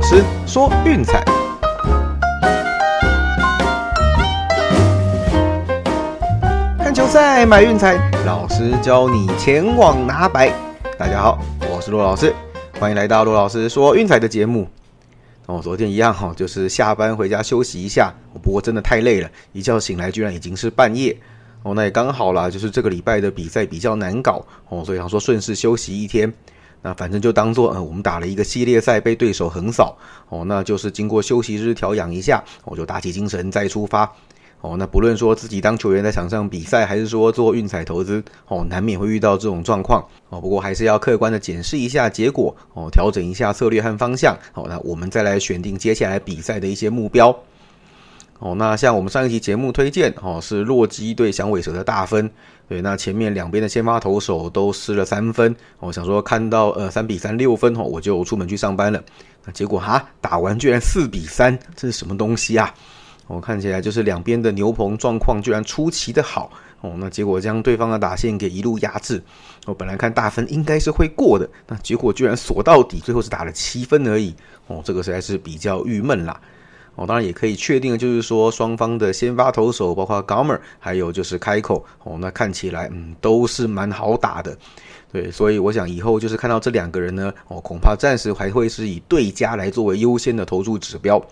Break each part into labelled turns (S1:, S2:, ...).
S1: 老师说运彩，看球赛买运彩，老师教你前往拿白。大家好，我是骆老师，欢迎来到骆老师说运彩的节目。哦，昨天一样哈，就是下班回家休息一下，不过真的太累了，一觉醒来居然已经是半夜。哦，那也刚好啦，就是这个礼拜的比赛比较难搞哦，所以想说顺势休息一天。那反正就当做呃，我们打了一个系列赛被对手横扫哦，那就是经过休息日调养一下，我就打起精神再出发哦。那不论说自己当球员在场上比赛，还是说做运彩投资哦，难免会遇到这种状况哦。不过还是要客观的检视一下结果哦，调整一下策略和方向哦。那我们再来选定接下来比赛的一些目标。哦，那像我们上一期节目推荐哦，是洛基对响尾蛇的大分，对，那前面两边的先发投手都失了三分，我想说看到呃三比三六分哦，我就出门去上班了，那结果哈打完居然四比三，这是什么东西啊？我看起来就是两边的牛棚状况居然出奇的好哦，那结果将对方的打线给一路压制，我本来看大分应该是会过的，那结果居然锁到底，最后是打了七分而已，哦，这个实在是比较郁闷啦。哦，当然也可以确定就是说，双方的先发投手，包括 Gomer，还有就是开口，哦，那看起来嗯都是蛮好打的，对，所以我想以后就是看到这两个人呢，哦，恐怕暂时还会是以对家来作为优先的投注指标。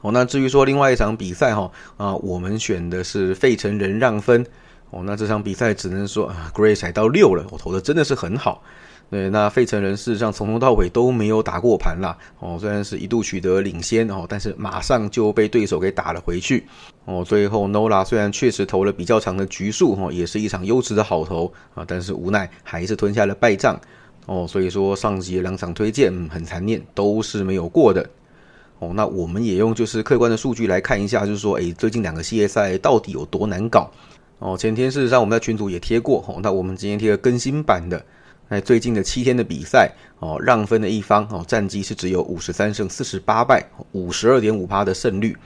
S1: 哦，那至于说另外一场比赛哈，啊，我们选的是费城人让分，哦，那这场比赛只能说啊，Gray 踩到六了，我投的真的是很好。对，那费城人事实上从头到尾都没有打过盘啦。哦，虽然是一度取得领先哦，但是马上就被对手给打了回去。哦，最后 Nola 虽然确实投了比较长的局数，哦，也是一场优质的好投啊，但是无奈还是吞下了败仗。哦，所以说上集两场推荐嗯很残念，都是没有过的。哦，那我们也用就是客观的数据来看一下，就是说，诶，最近两个系列赛到底有多难搞？哦，前天事实上我们在群组也贴过，哦，那我们今天贴个更新版的。在最近的七天的比赛哦，让分的一方哦，战绩是只有五十三胜四十八败，五十二点五趴的胜率。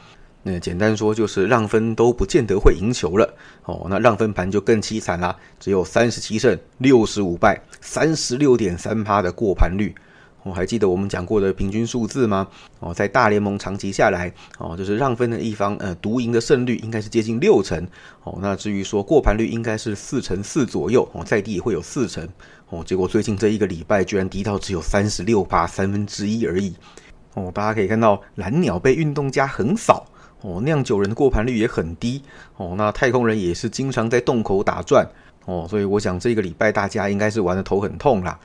S1: 那简单说就是让分都不见得会赢球了哦。那让分盘就更凄惨啦，只有三十七胜六十五败，三十六点三趴的过盘率。我还记得我们讲过的平均数字吗？哦，在大联盟长期下来，哦，就是让分的一方，呃，独赢的胜率应该是接近六成。哦，那至于说过盘率应该是四成四左右，哦，在低也会有四成。哦，结果最近这一个礼拜居然低到只有三十六趴，三分之一而已。哦，大家可以看到蓝鸟被运动家横扫，哦，酿酒人的过盘率也很低。哦，那太空人也是经常在洞口打转。哦，所以我想这个礼拜大家应该是玩的头很痛啦。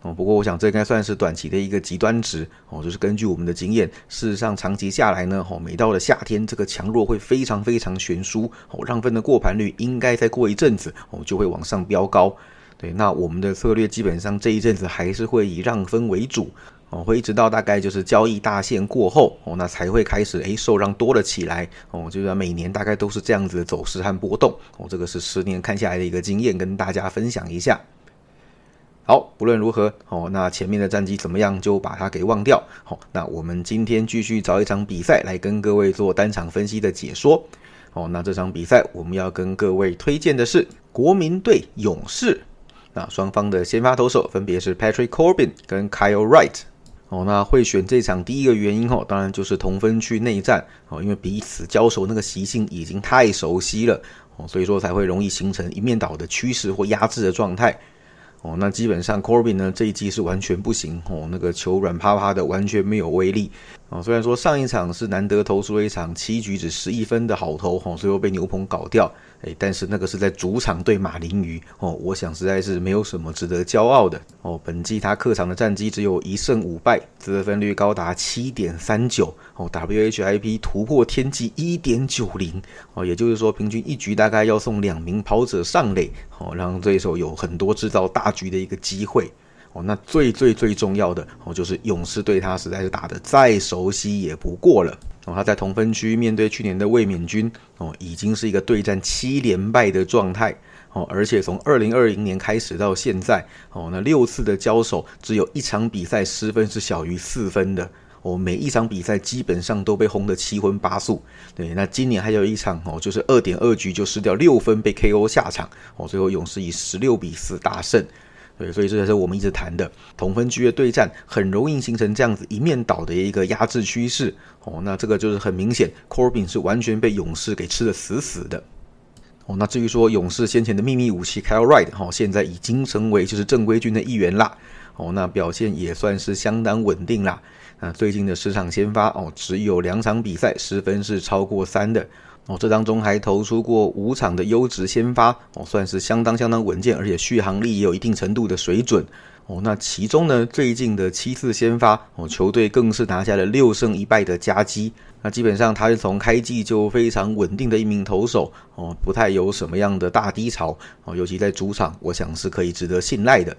S1: 哦，不过我想这应该算是短期的一个极端值哦，就是根据我们的经验，事实上长期下来呢，哦，每到了夏天，这个强弱会非常非常悬殊哦，让分的过盘率应该再过一阵子哦，就会往上飙高。对，那我们的策略基本上这一阵子还是会以让分为主哦，会一直到大概就是交易大限过后哦，那才会开始诶受让多了起来哦，就是每年大概都是这样子的走势和波动哦，这个是十年看下来的一个经验，跟大家分享一下。好，不论如何，哦，那前面的战绩怎么样，就把它给忘掉。好，那我们今天继续找一场比赛来跟各位做单场分析的解说。哦，那这场比赛我们要跟各位推荐的是国民队勇士。那双方的先发投手分别是 Patrick Corbin 跟 Kyle Wright。哦，那会选这场第一个原因哦，当然就是同分区内战哦，因为彼此交手那个习性已经太熟悉了哦，所以说才会容易形成一面倒的趋势或压制的状态。哦，那基本上 Corbin 呢这一季是完全不行哦，那个球软趴趴的，完全没有威力哦。虽然说上一场是难得投出了一场七局只十一分的好投哦，最后被牛棚搞掉。哎，但是那个是在主场对马林鱼哦，我想实在是没有什么值得骄傲的哦。本季他客场的战绩只有一胜五败，得分率高达七点三九哦，WHIP 突破天际一点九零哦，也就是说平均一局大概要送两名跑者上垒哦，让对手有很多制造大局的一个机会哦。那最最最重要的哦，就是勇士对他实在是打得再熟悉也不过了。哦，他在同分区面对去年的卫冕军哦，已经是一个对战七连败的状态哦，而且从二零二零年开始到现在哦，那六次的交手只有一场比赛失分是小于四分的哦，每一场比赛基本上都被轰得七荤八素。对，那今年还有一场哦，就是二点二局就失掉六分被 KO 下场哦，最后勇士以十六比四大胜对，所以这才是我们一直谈的同分区的对战，很容易形成这样子一面倒的一个压制趋势。哦，那这个就是很明显，Corbin 是完全被勇士给吃的死死的。哦，那至于说勇士先前的秘密武器 Kyle Wright，哈，现在已经成为就是正规军的一员啦。哦，那表现也算是相当稳定啦。那最近的十场先发，哦，只有两场比赛失分是超过三的。哦，这当中还投出过五场的优质先发，哦，算是相当相当稳健，而且续航力也有一定程度的水准。哦，那其中呢，最近的七次先发，哦，球队更是拿下了六胜一败的佳绩。那基本上他是从开季就非常稳定的一名投手，哦，不太有什么样的大低潮。哦，尤其在主场，我想是可以值得信赖的。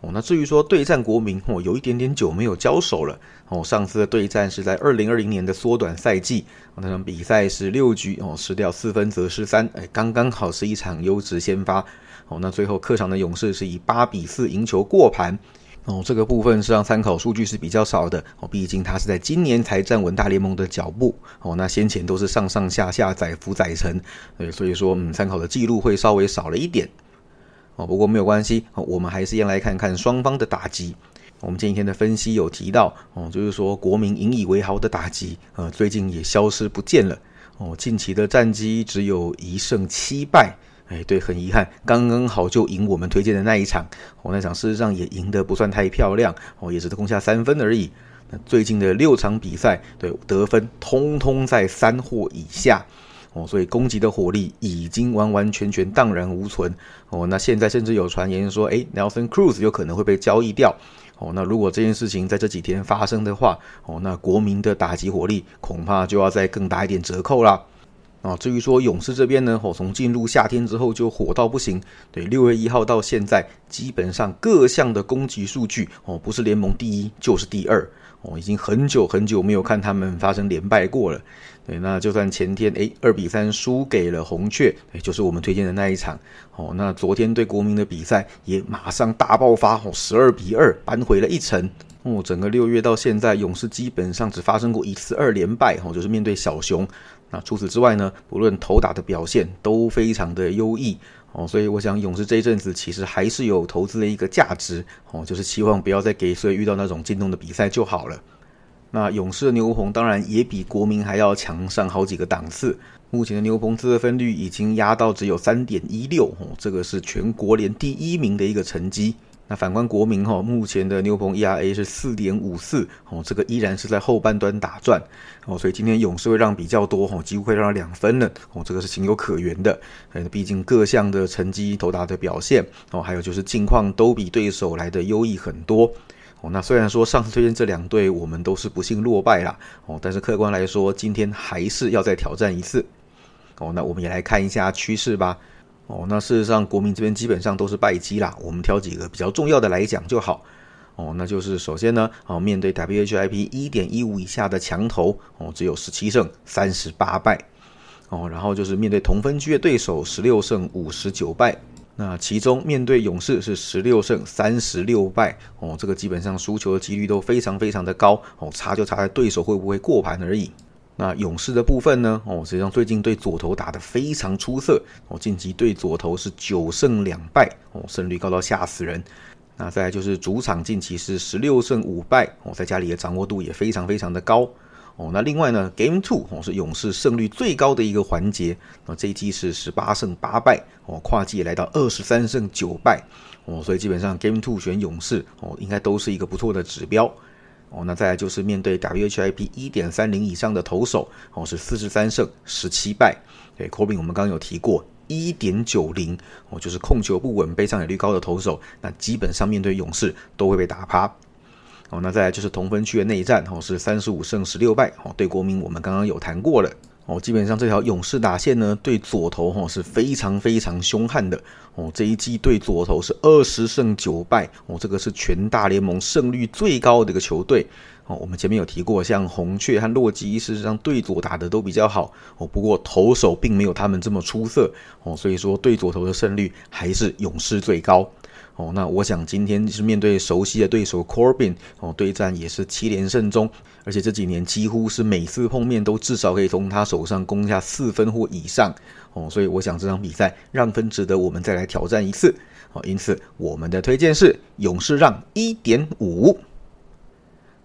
S1: 哦，那至于说对战国民，哦，有一点点久没有交手了。哦，上次的对战是在二零二零年的缩短赛季，那场比赛是六局，哦，失掉四分则失三，哎，刚刚好是一场优质先发。哦，那最后客场的勇士是以八比四赢球过盘。哦，这个部分是让参考数据是比较少的。哦，毕竟他是在今年才站稳大联盟的脚步。哦，那先前都是上上下下载浮载沉，对，所以说，嗯，参考的记录会稍微少了一点。哦，不过没有关系，我们还是要来看看双方的打击。我们前几天的分析有提到，哦，就是说国民引以为豪的打击，呃，最近也消失不见了。哦，近期的战绩只有一胜七败，哎，对，很遗憾，刚刚好就赢我们推荐的那一场。哦，那场事实上也赢得不算太漂亮，哦，也只是攻下三分而已。那最近的六场比赛，对得分通通在三或以下。哦，所以攻击的火力已经完完全全荡然无存。哦，那现在甚至有传言说，诶，Nelson Cruz 有可能会被交易掉。哦，那如果这件事情在这几天发生的话，哦，那国民的打击火力恐怕就要再更打一点折扣了。啊，至于说勇士这边呢，哦，从进入夏天之后就火到不行。对，六月一号到现在，基本上各项的攻击数据，哦，不是联盟第一就是第二。哦，已经很久很久没有看他们发生连败过了。对，那就算前天诶二比三输给了红雀，诶就是我们推荐的那一场。哦，那昨天对国民的比赛也马上大爆发，哦十二比二扳回了一城。哦，整个六月到现在，勇士基本上只发生过一次二连败，哦就是面对小熊。那除此之外呢，不论投打的表现都非常的优异。哦，所以我想勇士这一阵子其实还是有投资的一个价值哦，就是希望不要再给所以遇到那种进洞的比赛就好了。那勇士的牛棚当然也比国民还要强上好几个档次，目前的牛棚自得分率已经压到只有三点一六哦，这个是全国联第一名的一个成绩。那反观国民哈，目前的牛棚 ERA 是四点五四哦，这个依然是在后半端打转哦，所以今天勇士会让比较多哦，几乎会让两分了哦，这个是情有可原的。毕竟各项的成绩、投打的表现哦，还有就是近况都比对手来的优异很多哦。那虽然说上次推荐这两队我们都是不幸落败啦哦，但是客观来说，今天还是要再挑战一次哦。那我们也来看一下趋势吧。哦，那事实上，国民这边基本上都是败绩啦。我们挑几个比较重要的来讲就好。哦，那就是首先呢，哦，面对 WHIP 一点一五以下的强投，哦，只有十七胜三十八败。哦，然后就是面对同分区的对手，十六胜五十九败。那其中面对勇士是十六胜三十六败。哦，这个基本上输球的几率都非常非常的高。哦，差就差在对手会不会过盘而已。那勇士的部分呢？哦，实际上最近对左投打得非常出色哦，晋级对左投是九胜两败哦，胜率高到吓死人。那再来就是主场近期是十六胜五败哦，在家里的掌握度也非常非常的高哦。那另外呢，Game Two 哦是勇士胜率最高的一个环节，那这一季是十八胜八败哦，跨季来到二十三胜九败哦，所以基本上 Game Two 选勇士哦，应该都是一个不错的指标。哦，那再来就是面对 WHIP 一点三零以上的投手，哦是四十三胜十七败。对 c o b i n 我们刚刚有提过一点九零，哦就是控球不稳、被上垒率高的投手，那基本上面对勇士都会被打趴。哦，那再来就是同分区的内战，哦是三十五胜十六败。哦，对国民我们刚刚有谈过了。哦，基本上这条勇士打线呢，对左投哈是非常非常凶悍的。哦，这一季对左投是二十胜九败。哦，这个是全大联盟胜率最高的一个球队。哦，我们前面有提过，像红雀和洛基，事实上对左打的都比较好。哦，不过投手并没有他们这么出色。哦，所以说对左投的胜率还是勇士最高。哦，那我想今天是面对熟悉的对手 Corbin 哦，对战也是七连胜中，而且这几年几乎是每次碰面都至少可以从他手上攻下四分或以上哦，所以我想这场比赛让分值得我们再来挑战一次哦，因此我们的推荐是勇士让一点五。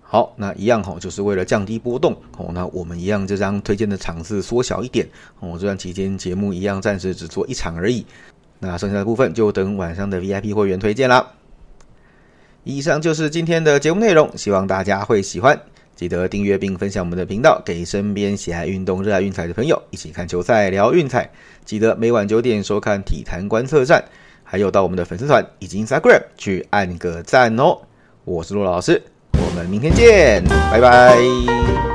S1: 好，那一样哈，就是为了降低波动哦，那我们一样这张推荐的场次缩小一点哦，这段期间节目一样暂时只做一场而已。那剩下的部分就等晚上的 VIP 会员推荐啦。以上就是今天的节目内容，希望大家会喜欢。记得订阅并分享我们的频道，给身边喜爱运动、热爱运彩的朋友一起看球赛、聊运彩。记得每晚九点收看体坛观测站，还有到我们的粉丝团以及 Instagram 去按个赞哦。我是陆老师，我们明天见，拜拜。